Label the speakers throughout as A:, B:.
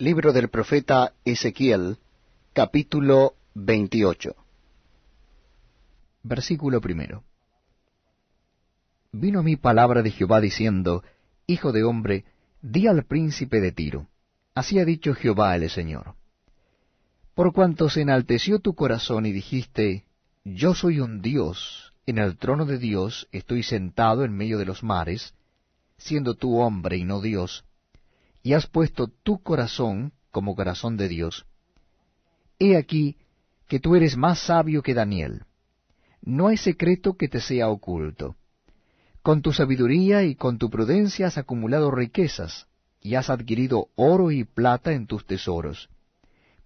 A: Libro del profeta Ezequiel, capítulo 28.
B: Versículo primero. Vino mi palabra de Jehová diciendo, Hijo de hombre, di al príncipe de Tiro, así ha dicho Jehová el Señor. Por cuanto se enalteció tu corazón y dijiste, Yo soy un Dios, en el trono de Dios estoy sentado en medio de los mares, siendo tú hombre y no Dios, y has puesto tu corazón como corazón de Dios, he aquí que tú eres más sabio que Daniel. No hay secreto que te sea oculto. Con tu sabiduría y con tu prudencia has acumulado riquezas, y has adquirido oro y plata en tus tesoros.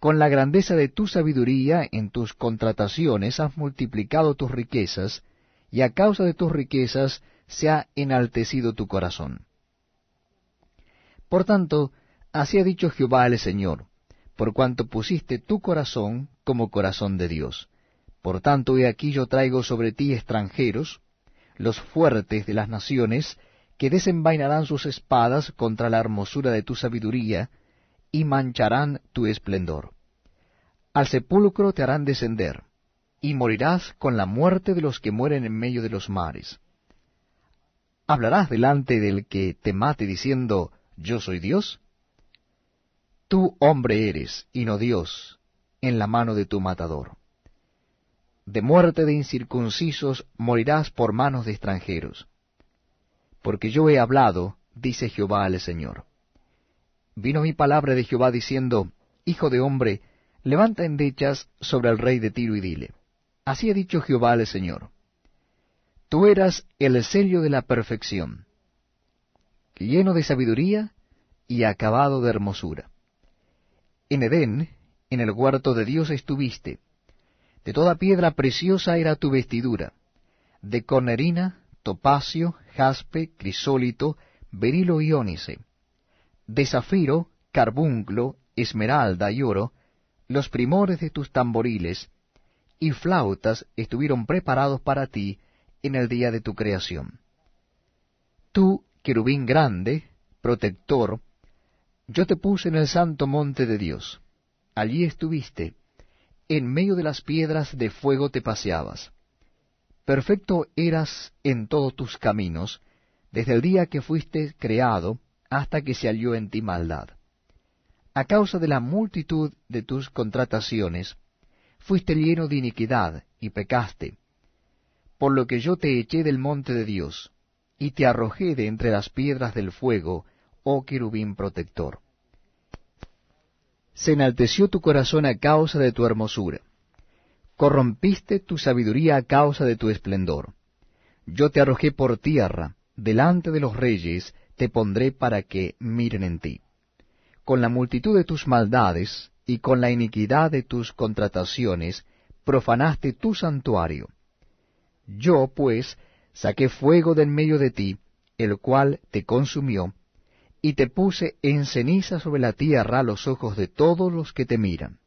B: Con la grandeza de tu sabiduría en tus contrataciones has multiplicado tus riquezas, y a causa de tus riquezas se ha enaltecido tu corazón. Por tanto, así ha dicho Jehová el Señor, por cuanto pusiste tu corazón como corazón de Dios. Por tanto, he aquí yo traigo sobre ti extranjeros, los fuertes de las naciones, que desenvainarán sus espadas contra la hermosura de tu sabiduría, y mancharán tu esplendor. Al sepulcro te harán descender, y morirás con la muerte de los que mueren en medio de los mares. ¿Hablarás delante del que te mate diciendo, yo soy Dios? Tú hombre eres, y no Dios, en la mano de tu matador. De muerte de incircuncisos morirás por manos de extranjeros. Porque yo he hablado, dice Jehová al Señor. Vino mi palabra de Jehová diciendo, Hijo de hombre, levanta endechas sobre el rey de Tiro y dile, Así ha dicho Jehová al Señor. Tú eras el sello de la perfección lleno de sabiduría y acabado de hermosura. En Edén, en el huerto de Dios estuviste. De toda piedra preciosa era tu vestidura, de cornerina, topacio, jaspe, crisólito, berilo y ónice, de zafiro, carbunclo, esmeralda y oro, los primores de tus tamboriles, y flautas estuvieron preparados para ti en el día de tu creación. Tú querubín grande, protector, yo te puse en el santo monte de Dios. Allí estuviste, en medio de las piedras de fuego te paseabas. Perfecto eras en todos tus caminos, desde el día que fuiste creado hasta que se halló en ti maldad. A causa de la multitud de tus contrataciones, fuiste lleno de iniquidad y pecaste, por lo que yo te eché del monte de Dios, y te arrojé de entre las piedras del fuego, oh querubín protector. Se enalteció tu corazón a causa de tu hermosura. Corrompiste tu sabiduría a causa de tu esplendor. Yo te arrojé por tierra, delante de los reyes te pondré para que miren en ti. Con la multitud de tus maldades y con la iniquidad de tus contrataciones, profanaste tu santuario. Yo, pues, saqué fuego de en medio de ti, el cual te consumió, y te puse en ceniza sobre la tierra los ojos de todos los que te miran.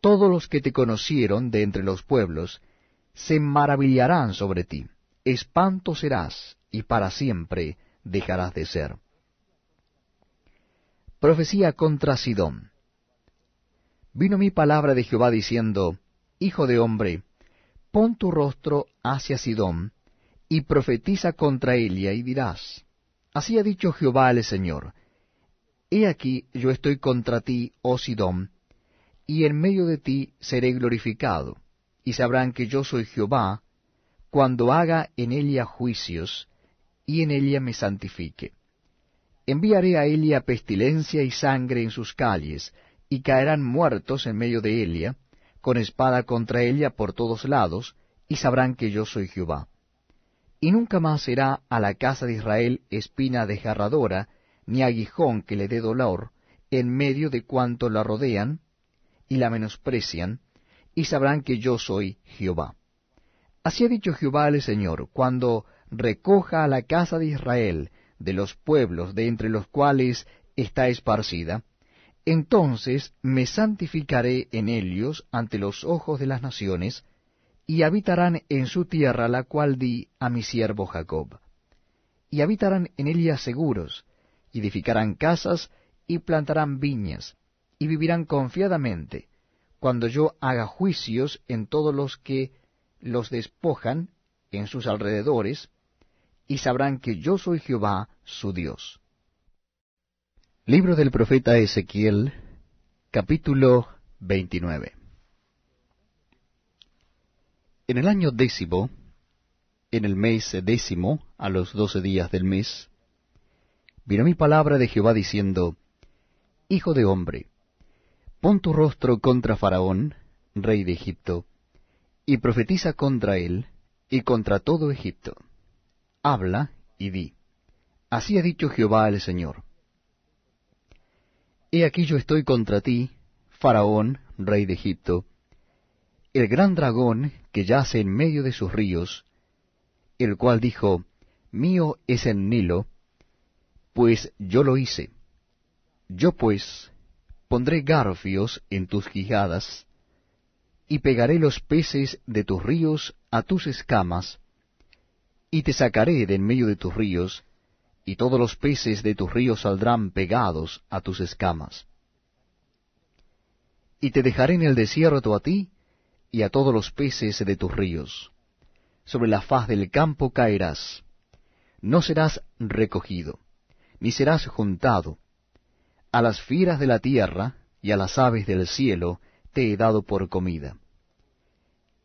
B: Todos los que te conocieron de entre los pueblos se maravillarán sobre ti, espanto serás, y para siempre dejarás de ser. Profecía contra Sidón. Vino mi palabra de Jehová diciendo, Hijo de hombre, pon tu rostro hacia Sidón, y profetiza contra Elia, y dirás, Así ha dicho Jehová el Señor, He aquí yo estoy contra ti, oh Sidón, y en medio de ti seré glorificado, y sabrán que yo soy Jehová, cuando haga en ella juicios, y en ella me santifique. Enviaré a Elia pestilencia y sangre en sus calles, y caerán muertos en medio de Elia, con espada contra ella por todos lados, y sabrán que yo soy Jehová y nunca más será a la casa de Israel espina desgarradora, ni aguijón que le dé dolor, en medio de cuanto la rodean y la menosprecian, y sabrán que yo soy Jehová. Así ha dicho Jehová el Señor, cuando recoja a la casa de Israel de los pueblos de entre los cuales está esparcida, entonces me santificaré en ellos ante los ojos de las naciones, y habitarán en su tierra la cual di a mi siervo Jacob. Y habitarán en ella seguros, y edificarán casas, y plantarán viñas, y vivirán confiadamente, cuando yo haga juicios en todos los que los despojan en sus alrededores, y sabrán que yo soy Jehová su Dios.
A: Libro del profeta Ezequiel, capítulo 29. En el año décimo, en el mes décimo, a los doce días del mes, vino mi palabra de Jehová diciendo, Hijo de hombre, pon tu rostro contra Faraón, rey de Egipto, y profetiza contra él y contra todo Egipto. Habla y di, así ha dicho Jehová el Señor. He aquí yo estoy contra ti, Faraón, rey de Egipto, el gran dragón que yace en medio de sus ríos, el cual dijo, Mío es el Nilo, pues yo lo hice. Yo pues pondré garfios en tus quijadas, y pegaré los peces de tus ríos a tus escamas, y te sacaré de en medio de tus ríos, y todos los peces de tus ríos saldrán pegados a tus escamas. Y te dejaré en el desierto a ti, y a todos los peces de tus ríos sobre la faz del campo caerás. No serás recogido, ni serás juntado. A las fieras de la tierra y a las aves del cielo te he dado por comida.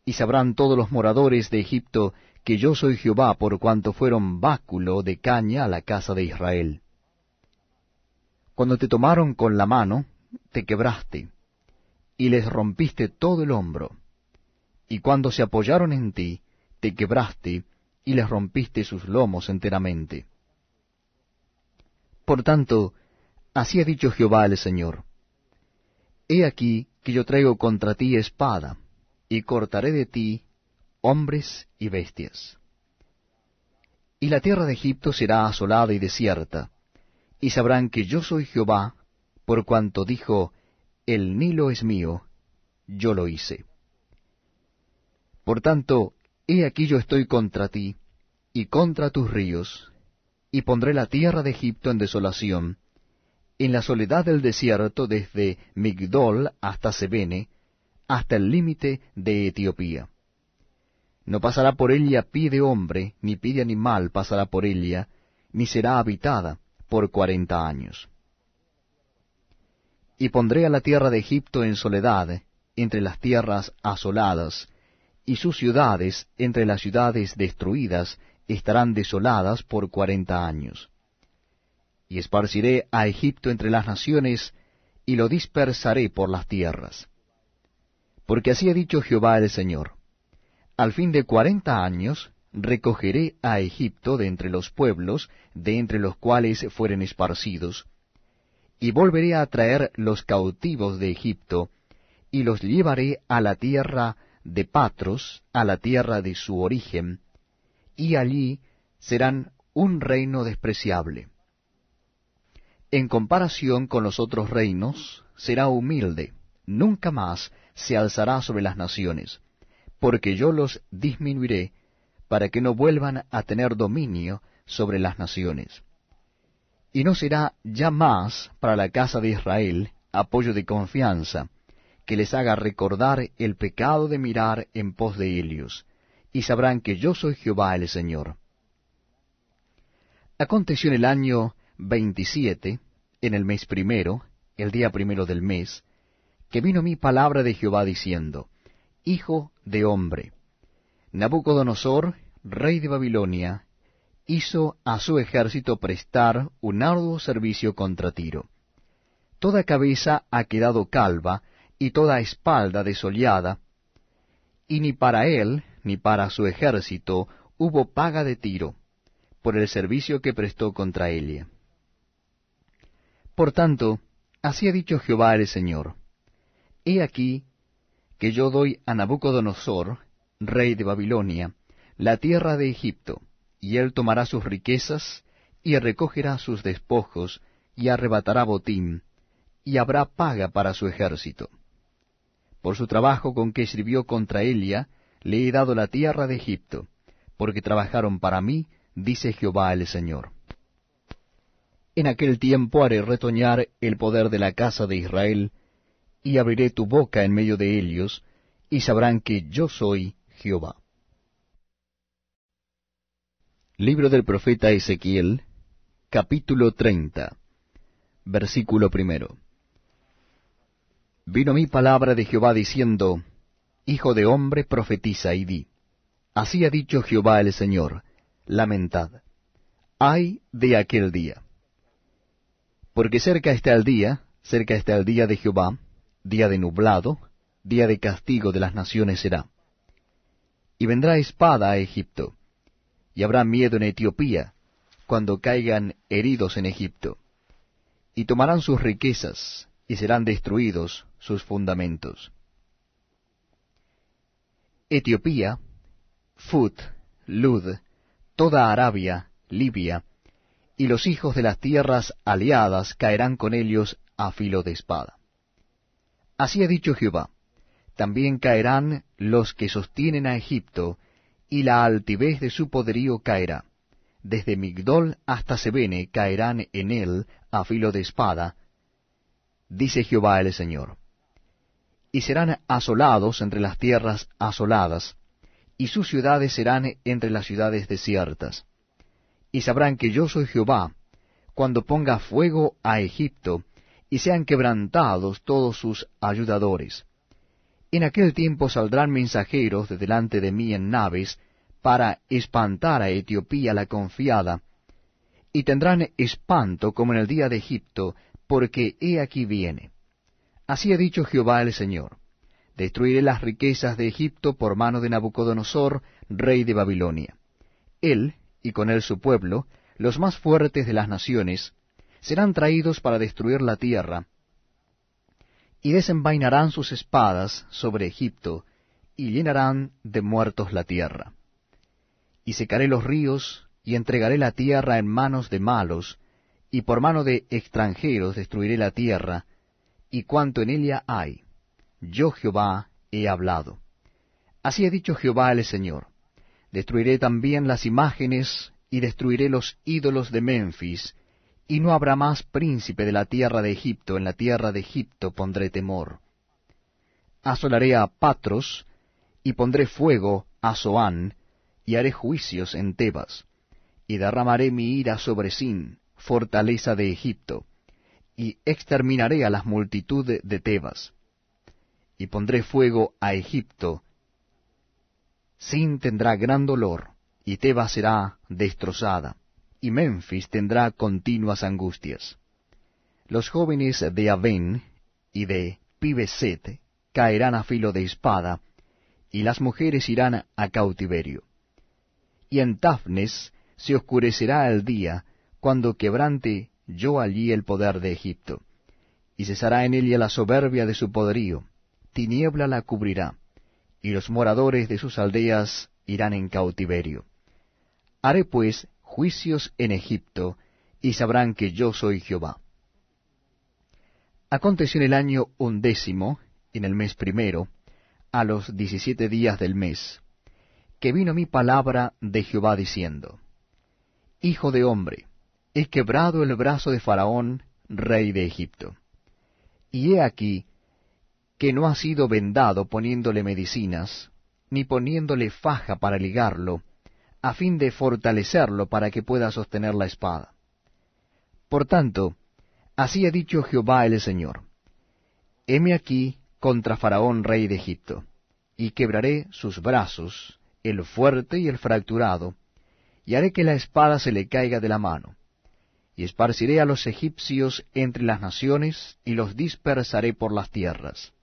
A: Y sabrán todos los moradores de Egipto que yo soy Jehová por cuanto fueron báculo de caña a la casa de Israel. Cuando te tomaron con la mano, te quebraste, y les rompiste todo el hombro. Y cuando se apoyaron en ti, te quebraste y les rompiste sus lomos enteramente. Por tanto, así ha dicho Jehová el Señor. He aquí que yo traigo contra ti espada, y cortaré de ti hombres y bestias. Y la tierra de Egipto será asolada y desierta, y sabrán que yo soy Jehová, por cuanto dijo, El Nilo es mío, yo lo hice. Por tanto, He aquí yo estoy contra ti, y contra tus ríos, y pondré la tierra de Egipto en desolación, en la soledad del desierto desde Migdol hasta Sebene, hasta el límite de Etiopía. No pasará por ella pie de hombre, ni pie de animal pasará por ella, ni será habitada por cuarenta años. Y pondré a la tierra de Egipto en soledad, entre las tierras asoladas, y sus ciudades entre las ciudades destruidas estarán desoladas por cuarenta años. Y esparciré a Egipto entre las naciones, y lo dispersaré por las tierras. Porque así ha dicho Jehová el Señor, al fin de cuarenta años recogeré a Egipto de entre los pueblos, de entre los cuales fueren esparcidos, y volveré a traer los cautivos de Egipto, y los llevaré a la tierra de Patros a la tierra de su origen, y allí serán un reino despreciable. En comparación con los otros reinos, será humilde, nunca más se alzará sobre las naciones, porque yo los disminuiré para que no vuelvan a tener dominio sobre las naciones. Y no será ya más para la casa de Israel apoyo de confianza, que les haga recordar el pecado de mirar en pos de ellos, y sabrán que yo soy Jehová el Señor. Aconteció en el año veintisiete, en el mes primero, el día primero del mes, que vino mi palabra de Jehová diciendo, Hijo de hombre, Nabucodonosor, rey de Babilonia, hizo a su ejército prestar un arduo servicio contra Tiro. Toda cabeza ha quedado calva, y toda espalda desollada, y ni para él ni para su ejército hubo paga de tiro, por el servicio que prestó contra Elia. Por tanto, así ha dicho Jehová el Señor, He aquí que yo doy a Nabucodonosor, rey de Babilonia, la tierra de Egipto, y él tomará sus riquezas, y recogerá sus despojos, y arrebatará botín, y habrá paga para su ejército. Por su trabajo con que sirvió contra Elia, le he dado la tierra de Egipto, porque trabajaron para mí, dice Jehová el Señor. En aquel tiempo haré retoñar el poder de la casa de Israel, y abriré tu boca en medio de ellos, y sabrán que yo soy Jehová. Libro del profeta Ezequiel, capítulo 30, versículo primero. Vino mi palabra de Jehová diciendo, Hijo de hombre, profetiza y di. Así ha dicho Jehová el Señor, lamentad. Ay de aquel día. Porque cerca está el día, cerca está el día de Jehová, día de nublado, día de castigo de las naciones será. Y vendrá espada a Egipto, y habrá miedo en Etiopía, cuando caigan heridos en Egipto. Y tomarán sus riquezas, y serán destruidos sus fundamentos. Etiopía, Fut, Lud, toda Arabia, Libia, y los hijos de las tierras aliadas caerán con ellos a filo de espada. Así ha dicho Jehová, también caerán los que sostienen a Egipto, y la altivez de su poderío caerá. Desde Migdol hasta Sebene caerán en él a filo de espada, dice Jehová el Señor. Y serán asolados entre las tierras asoladas, y sus ciudades serán entre las ciudades desiertas. Y sabrán que yo soy Jehová, cuando ponga fuego a Egipto, y sean quebrantados todos sus ayudadores. En aquel tiempo saldrán mensajeros de delante de mí en naves, para espantar a Etiopía la confiada, y tendrán espanto como en el día de Egipto, porque he aquí viene. Así ha dicho Jehová el Señor. Destruiré las riquezas de Egipto por mano de Nabucodonosor, rey de Babilonia. Él, y con él su pueblo, los más fuertes de las naciones, serán traídos para destruir la tierra, y desenvainarán sus espadas sobre Egipto, y llenarán de muertos la tierra. Y secaré los ríos, y entregaré la tierra en manos de malos, y por mano de extranjeros destruiré la tierra, y cuanto en ella hay yo Jehová he hablado. Así ha dicho Jehová el Señor. Destruiré también las imágenes y destruiré los ídolos de Memphis, y no habrá más príncipe de la tierra de Egipto, en la tierra de Egipto pondré temor. Asolaré a Patros, y pondré fuego a Zoán, y haré juicios en Tebas, y derramaré mi ira sobre Sin, fortaleza de Egipto, y exterminaré a las multitudes de Tebas y pondré fuego a Egipto. Sin tendrá gran dolor, y Tebas será destrozada, y Memphis tendrá continuas angustias. Los jóvenes de Aven y de Pibeset caerán a filo de espada, y las mujeres irán a cautiverio. Y en Tafnes se oscurecerá el día, cuando quebrante yo allí el poder de Egipto, y cesará en ella la soberbia de su poderío, tiniebla la cubrirá, y los moradores de sus aldeas irán en cautiverio. Haré pues juicios en Egipto, y sabrán que yo soy Jehová. Aconteció en el año undécimo, en el mes primero, a los diecisiete días del mes, que vino mi palabra de Jehová diciendo, Hijo de hombre, he quebrado el brazo de Faraón, rey de Egipto. Y he aquí que no ha sido vendado poniéndole medicinas, ni poniéndole faja para ligarlo, a fin de fortalecerlo para que pueda sostener la espada. Por tanto, así ha dicho Jehová el Señor, heme aquí contra Faraón rey de Egipto, y quebraré sus brazos, el fuerte y el fracturado, y haré que la espada se le caiga de la mano, y esparciré a los egipcios entre las naciones, y los dispersaré por las tierras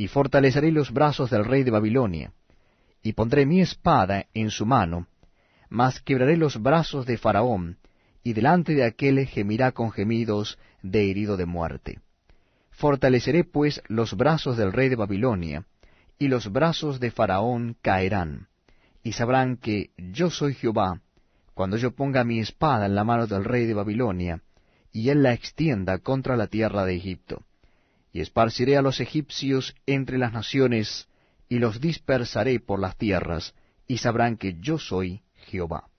A: y fortaleceré los brazos del rey de Babilonia, y pondré mi espada en su mano, mas quebraré los brazos de Faraón, y delante de aquel gemirá con gemidos de herido de muerte. Fortaleceré pues los brazos del rey de Babilonia, y los brazos de Faraón caerán, y sabrán que yo soy Jehová, cuando yo ponga mi espada en la mano del rey de Babilonia, y él la extienda contra la tierra de Egipto y esparciré a los egipcios entre las naciones, y los dispersaré por las tierras, y sabrán que yo soy Jehová.